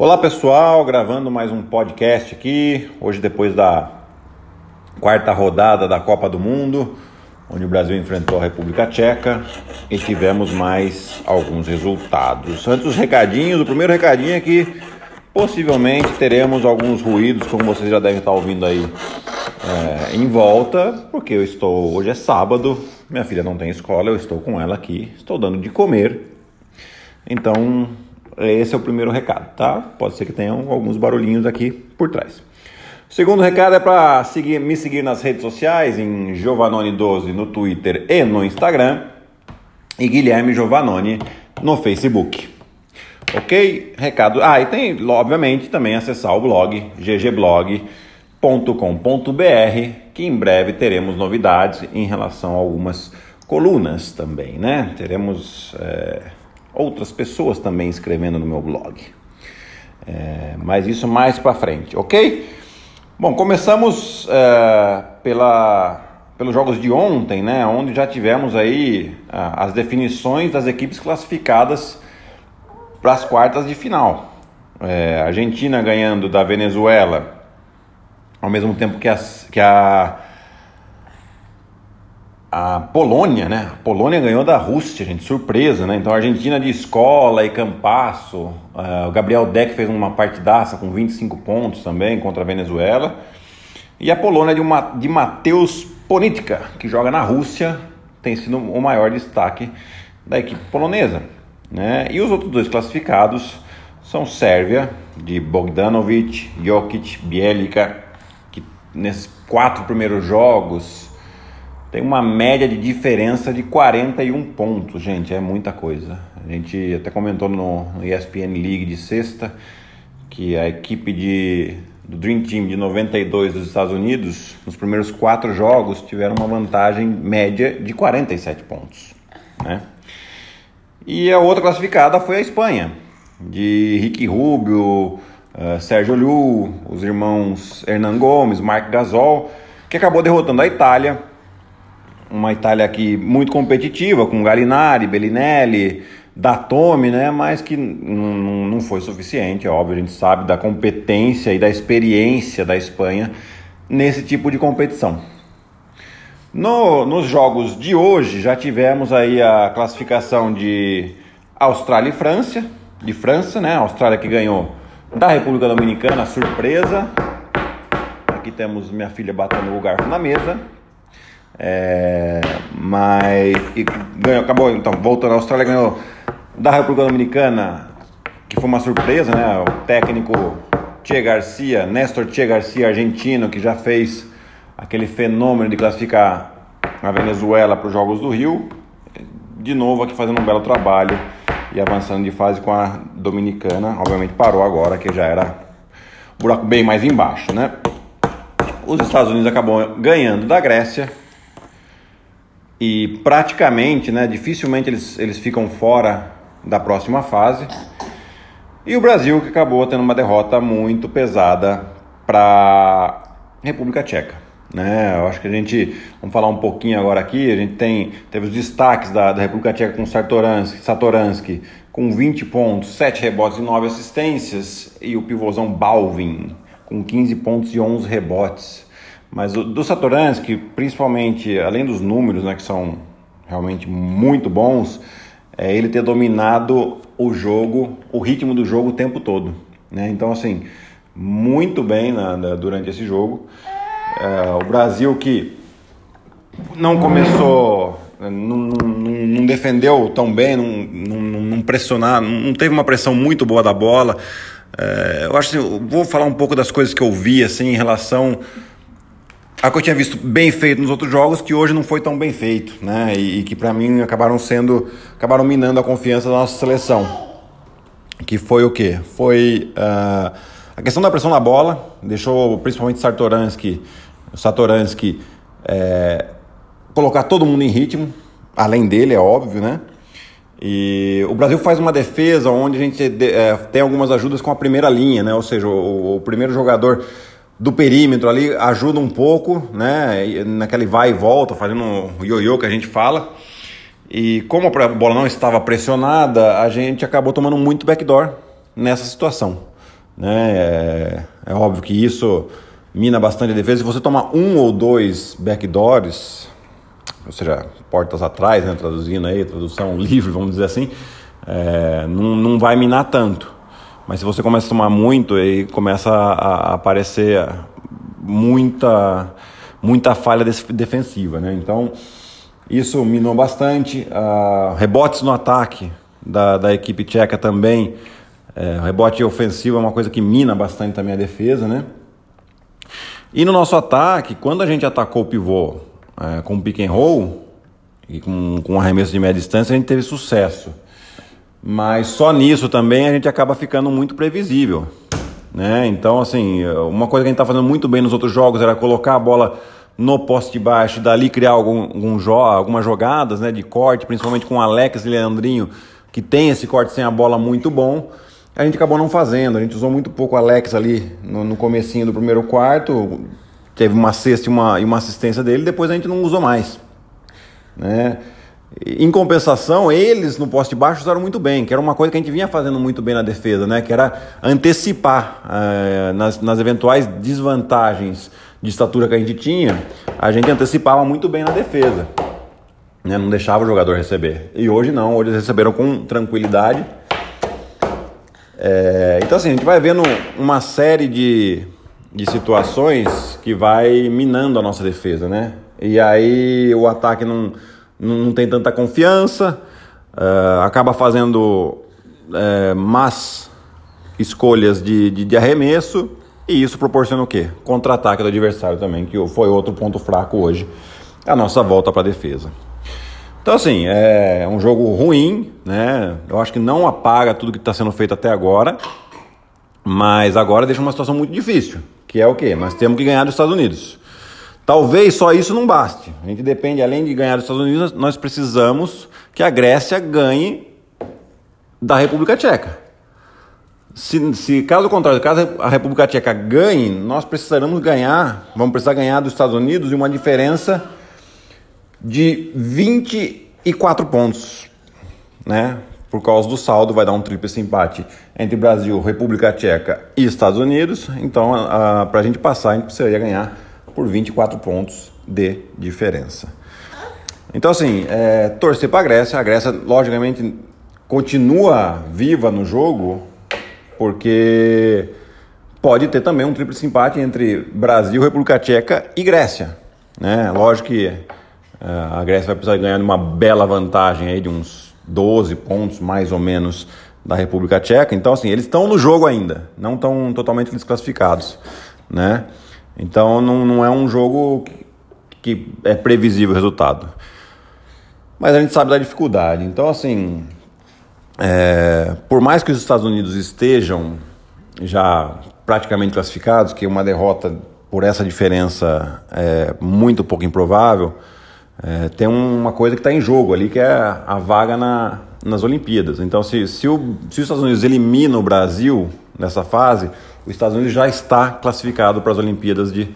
Olá pessoal, gravando mais um podcast aqui, hoje depois da quarta rodada da Copa do Mundo, onde o Brasil enfrentou a República Tcheca e tivemos mais alguns resultados. Antes dos recadinhos, o primeiro recadinho é que possivelmente teremos alguns ruídos, como vocês já devem estar ouvindo aí é, em volta, porque eu estou, hoje é sábado, minha filha não tem escola, eu estou com ela aqui, estou dando de comer, então esse é o primeiro recado, tá? Pode ser que tenham alguns barulhinhos aqui por trás. O segundo recado é para seguir, me seguir nas redes sociais, em Giovanoni12 no Twitter e no Instagram, e Guilherme Giovanoni no Facebook. Ok? Recado. Ah, e tem, obviamente, também acessar o blog ggblog.com.br, que em breve teremos novidades em relação a algumas colunas também, né? Teremos. É outras pessoas também escrevendo no meu blog. É, mas isso mais para frente, ok? Bom, começamos é, pela, pelos jogos de ontem, né? Onde já tivemos aí as definições das equipes classificadas para as quartas de final. É, Argentina ganhando da Venezuela, ao mesmo tempo que, as, que a a Polônia, né? A Polônia ganhou da Rússia, gente, surpresa, né? Então a Argentina de escola e Campasso, uh, o Gabriel Deck fez uma partidaça com 25 pontos também contra a Venezuela. E a Polônia de, uma, de Matheus Ponitka, que joga na Rússia, tem sido o maior destaque da equipe polonesa. Né? E os outros dois classificados são Sérvia, de Bogdanovic, Jokic, Bielica, que nesses quatro primeiros jogos tem uma média de diferença de 41 pontos, gente, é muita coisa. A gente até comentou no ESPN League de sexta que a equipe de, do Dream Team de 92 dos Estados Unidos, nos primeiros quatro jogos, tiveram uma vantagem média de 47 pontos. Né? E a outra classificada foi a Espanha, de Ricky Rubio, uh, Sérgio Lu, os irmãos Hernan Gomes, Marc Gasol, que acabou derrotando a Itália uma Itália aqui muito competitiva, com Galinari, Bellinelli, Datome, né? Mas que não foi suficiente, é óbvio, a gente sabe da competência e da experiência da Espanha nesse tipo de competição. No, nos jogos de hoje já tivemos aí a classificação de Austrália e França, de França, né? A Austrália que ganhou da República Dominicana, surpresa. Aqui temos minha filha batendo o garfo na mesa. É, mas ganhou, acabou, então, voltando, a Austrália ganhou da República Dominicana, que foi uma surpresa, né? O técnico Che Garcia, Néstor Che Garcia, argentino, que já fez aquele fenômeno de classificar a Venezuela para os Jogos do Rio, de novo aqui fazendo um belo trabalho e avançando de fase com a Dominicana. Obviamente parou agora, que já era buraco bem mais embaixo, né? Os Estados Unidos acabou ganhando da Grécia e praticamente, né, dificilmente eles, eles ficam fora da próxima fase. E o Brasil que acabou tendo uma derrota muito pesada para República Tcheca. Né? Eu acho que a gente, vamos falar um pouquinho agora aqui, a gente tem, teve os destaques da, da República Tcheca com Satoransky, Satoransky com 20 pontos, 7 rebotes e 9 assistências, e o pivôzão Balvin com 15 pontos e 11 rebotes. Mas o, do Satoransky, principalmente, além dos números, né, que são realmente muito bons, é ele ter dominado o jogo, o ritmo do jogo o tempo todo. Né? Então, assim, muito bem na, na, durante esse jogo. É, o Brasil que não começou, não, não, não defendeu tão bem, não, não, não pressionar, não teve uma pressão muito boa da bola. É, eu acho assim, vou falar um pouco das coisas que eu vi assim em relação a que eu tinha visto bem feito nos outros jogos que hoje não foi tão bem feito, né? E, e que para mim acabaram sendo, acabaram minando a confiança da nossa seleção. Que foi o quê? Foi uh, a questão da pressão na bola, deixou principalmente Sartoransky, Satoransky é, colocar todo mundo em ritmo, além dele, é óbvio, né? E o Brasil faz uma defesa onde a gente é, tem algumas ajudas com a primeira linha, né? Ou seja, o, o primeiro jogador do perímetro ali ajuda um pouco, né? Naquele vai e volta, fazendo o ioiô que a gente fala. E como a bola não estava pressionada, a gente acabou tomando muito backdoor nessa situação. Né? É, é óbvio que isso mina bastante a defesa. Se você tomar um ou dois backdoors, ou seja, portas atrás, né, traduzindo aí, tradução livre, vamos dizer assim, é, não, não vai minar tanto. Mas se você começa a tomar muito, aí começa a, aparecer muita, muita falha defensiva, né? Então, isso minou bastante. Uh, rebotes no ataque da, da equipe tcheca também. É, rebote ofensivo é uma coisa que mina bastante também a defesa, né? E no nosso ataque, quando a gente atacou o pivô é, com pick and roll e com, com arremesso de média distância, a gente teve sucesso. Mas só nisso também a gente acaba ficando muito previsível. Né? Então, assim, uma coisa que a gente está fazendo muito bem nos outros jogos era colocar a bola no poste baixo e dali criar algum, algum jo algumas jogadas né, de corte, principalmente com Alex e Leandrinho, que tem esse corte sem a bola muito bom. A gente acabou não fazendo, a gente usou muito pouco Alex ali no, no comecinho do primeiro quarto, teve uma cesta e uma, e uma assistência dele, depois a gente não usou mais. Né? Em compensação, eles no poste baixo usaram muito bem, que era uma coisa que a gente vinha fazendo muito bem na defesa, né? que era antecipar uh, nas, nas eventuais desvantagens de estatura que a gente tinha, a gente antecipava muito bem na defesa. Né? Não deixava o jogador receber. E hoje não, hoje eles receberam com tranquilidade. É, então assim, a gente vai vendo uma série de, de situações que vai minando a nossa defesa, né? E aí o ataque não não tem tanta confiança, uh, acaba fazendo uh, más escolhas de, de, de, arremesso e isso proporciona o quê? Contra-ataque do adversário também, que foi outro ponto fraco hoje, a nossa volta para a defesa. Então, assim, é um jogo ruim, né? Eu acho que não apaga tudo que está sendo feito até agora, mas agora deixa uma situação muito difícil, que é o quê? Nós temos que ganhar dos Estados Unidos. Talvez só isso não baste. A gente depende, além de ganhar dos Estados Unidos, nós precisamos que a Grécia ganhe da República Tcheca. Se, se caso contrário, caso a República Tcheca ganhe, nós precisaremos ganhar, vamos precisar ganhar dos Estados Unidos em uma diferença de 24 pontos, né? Por causa do saldo, vai dar um tríplice empate entre Brasil, República Tcheca e Estados Unidos. Então, para a gente passar, a gente precisaria ganhar por 24 pontos de diferença. Então, assim, é, torcer para a Grécia. A Grécia, logicamente, continua viva no jogo, porque pode ter também um triplo empate entre Brasil, República Tcheca e Grécia. Né? Lógico que é, a Grécia vai precisar ganhar uma bela vantagem aí de uns 12 pontos, mais ou menos, da República Tcheca. Então, assim, eles estão no jogo ainda, não estão totalmente desclassificados, né? Então não, não é um jogo que, é previsível o resultado. Mas a gente sabe da dificuldade. Então, assim, é, por mais que os Estados Unidos estejam já praticamente classificados, que uma derrota por essa diferença é muito pouco improvável, é, tem uma coisa que está em jogo ali, que é a vaga na, nas Olimpíadas. Então, se, se, o, se os Estados Unidos eliminam o Brasil nessa fase, os Estados Unidos já está classificado para as Olimpíadas de,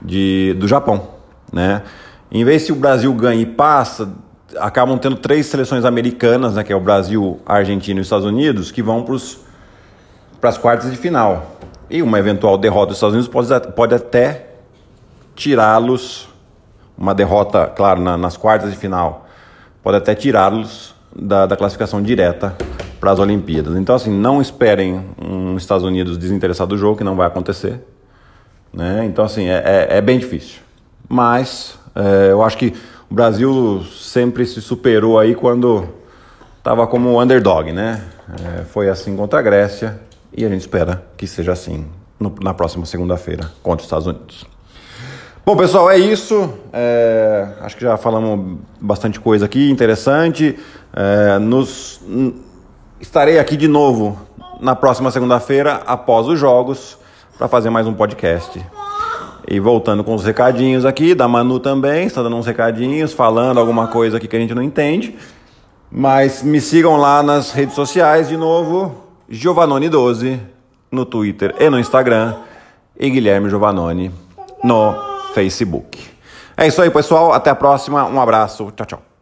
de, do Japão. Né? Em vez se o Brasil ganha e passa, acabam tendo três seleções americanas, né, que é o Brasil, a Argentina e os Estados Unidos, que vão para as quartas de final. E uma eventual derrota dos Estados Unidos pode, pode até tirá-los, uma derrota, claro, na, nas quartas de final, pode até tirá-los da, da classificação direta para as Olimpíadas. Então, assim, não esperem um Estados Unidos desinteressado do jogo, que não vai acontecer. Né? Então, assim, é, é, é bem difícil. Mas é, eu acho que o Brasil sempre se superou aí quando estava como underdog, né? É, foi assim contra a Grécia e a gente espera que seja assim no, na próxima segunda-feira contra os Estados Unidos. Bom, pessoal, é isso. É, acho que já falamos bastante coisa aqui interessante. É, nos Estarei aqui de novo na próxima segunda-feira, após os jogos, para fazer mais um podcast. E voltando com os recadinhos aqui, da Manu também, está dando uns recadinhos, falando alguma coisa aqui que a gente não entende. Mas me sigam lá nas redes sociais de novo, Giovanoni12 no Twitter e no Instagram e Guilherme Giovanoni no Facebook. É isso aí, pessoal. Até a próxima. Um abraço. Tchau, tchau.